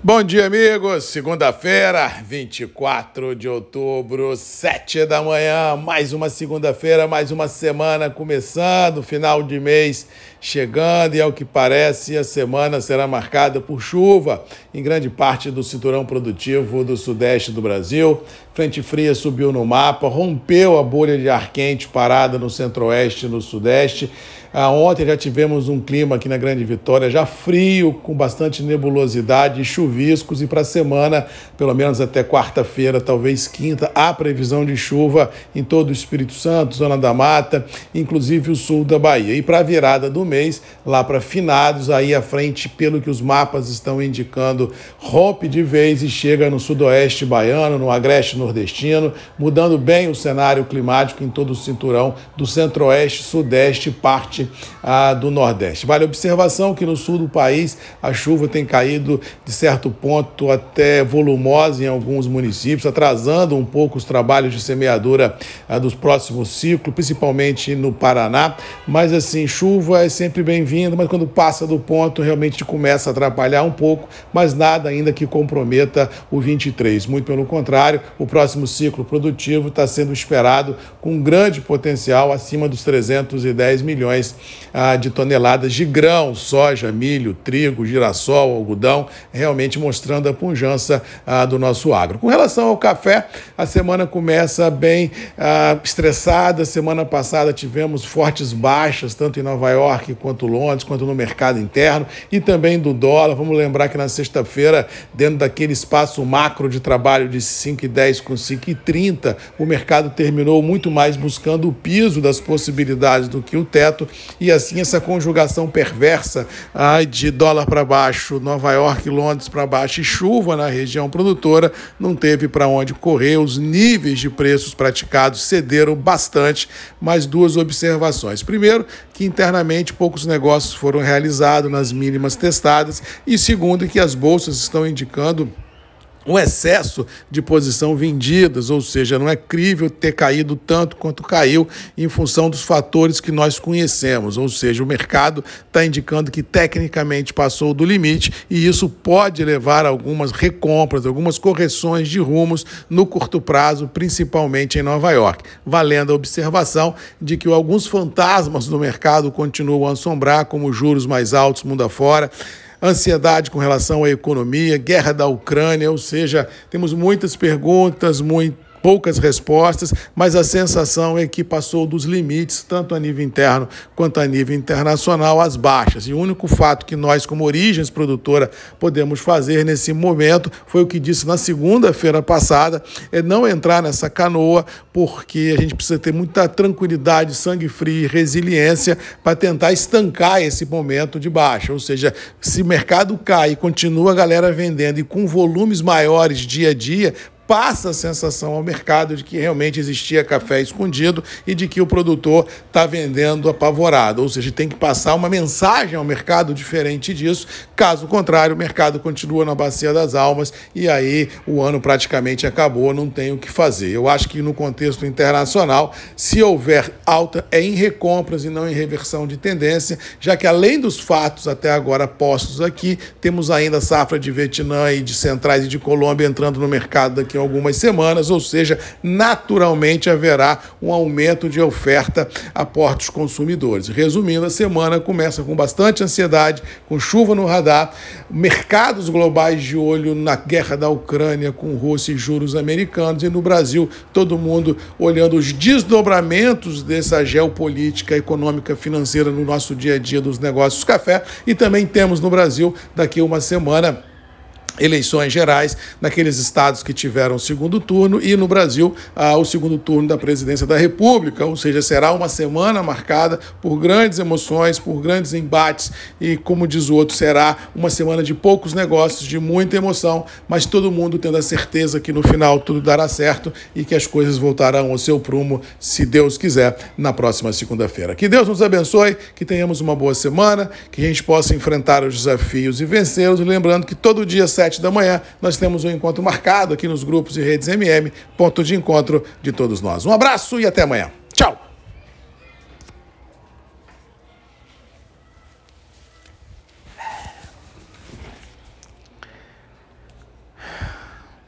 Bom dia, amigos. Segunda-feira, 24 de outubro, 7 da manhã. Mais uma segunda-feira, mais uma semana começando, final de mês chegando e, ao que parece, a semana será marcada por chuva em grande parte do cinturão produtivo do sudeste do Brasil. Frente fria subiu no mapa, rompeu a bolha de ar quente parada no centro-oeste e no sudeste. Ah, ontem já tivemos um clima aqui na Grande Vitória, já frio, com bastante nebulosidade e chuviscos, e para a semana, pelo menos até quarta-feira, talvez quinta, há previsão de chuva em todo o Espírito Santo, Zona da Mata, inclusive o sul da Bahia. E para a virada do mês, lá para finados, aí à frente, pelo que os mapas estão indicando, rompe de vez e chega no sudoeste baiano, no agreste nordestino, mudando bem o cenário climático em todo o cinturão do centro-oeste, sudeste e parte ah, do nordeste. Vale a observação que no sul do país a chuva tem caído de certo ponto até volumosa em alguns municípios, atrasando um pouco os trabalhos de semeadura ah, dos próximos ciclos, principalmente no Paraná. Mas assim, chuva é sempre bem-vinda, mas quando passa do ponto realmente começa a atrapalhar um pouco, mas nada ainda que comprometa o 23. Muito pelo contrário, o próximo ciclo produtivo está sendo esperado com grande potencial acima dos 310 milhões milhões ah, de toneladas de grão, soja, milho, trigo, girassol, algodão, realmente mostrando a pujança ah, do nosso agro. Com relação ao café, a semana começa bem ah, estressada. Semana passada tivemos fortes baixas, tanto em Nova York quanto Londres, quanto no mercado interno e também do dólar. Vamos lembrar que na sexta-feira, dentro daquele espaço macro de trabalho de 5,10 com 5,30, o mercado terminou muito mais buscando o piso das possibilidades do que o teto e assim essa conjugação perversa ai, de dólar para baixo, Nova York, Londres para baixo e chuva na região produtora não teve para onde correr. Os níveis de preços praticados cederam bastante, mas duas observações. Primeiro, que internamente poucos negócios foram realizados nas mínimas testadas e segundo, que as bolsas estão indicando um excesso de posição vendidas, ou seja, não é crível ter caído tanto quanto caiu em função dos fatores que nós conhecemos, ou seja, o mercado está indicando que tecnicamente passou do limite e isso pode levar a algumas recompras, algumas correções de rumos no curto prazo, principalmente em Nova York, valendo a observação de que alguns fantasmas do mercado continuam a assombrar, como juros mais altos mundo afora ansiedade com relação à economia, guerra da Ucrânia, ou seja, temos muitas perguntas, muito poucas respostas, mas a sensação é que passou dos limites, tanto a nível interno quanto a nível internacional, as baixas. E o único fato que nós, como Origens Produtora, podemos fazer nesse momento foi o que disse na segunda-feira passada: é não entrar nessa canoa, porque a gente precisa ter muita tranquilidade, sangue frio e resiliência para tentar estancar esse momento de baixa. Ou seja, se o mercado cai e continua a galera vendendo e com volumes maiores dia a dia, passa a sensação ao mercado de que realmente existia café escondido e de que o produtor está vendendo apavorado. Ou seja, tem que passar uma mensagem ao mercado diferente disso. Caso contrário, o mercado continua na bacia das almas e aí o ano praticamente acabou, não tem o que fazer. Eu acho que no contexto internacional, se houver alta, é em recompras e não em reversão de tendência, já que além dos fatos até agora postos aqui, temos ainda safra de Vietnã e de Centrais e de Colômbia entrando no mercado daqui algumas semanas, ou seja, naturalmente haverá um aumento de oferta a portos consumidores. Resumindo, a semana começa com bastante ansiedade, com chuva no radar, mercados globais de olho na guerra da Ucrânia com Rússia e juros americanos, e no Brasil, todo mundo olhando os desdobramentos dessa geopolítica econômica financeira no nosso dia a dia dos negócios café, e também temos no Brasil, daqui uma semana, eleições gerais naqueles estados que tiveram segundo turno e no Brasil ah, o segundo turno da presidência da República, ou seja, será uma semana marcada por grandes emoções, por grandes embates e, como diz o outro, será uma semana de poucos negócios, de muita emoção, mas todo mundo tendo a certeza que no final tudo dará certo e que as coisas voltarão ao seu prumo, se Deus quiser, na próxima segunda-feira. Que Deus nos abençoe, que tenhamos uma boa semana, que a gente possa enfrentar os desafios e vencê-los, lembrando que todo dia 7 sete da manhã, nós temos um encontro marcado aqui nos grupos e redes MM, ponto de encontro de todos nós. Um abraço e até amanhã. Tchau!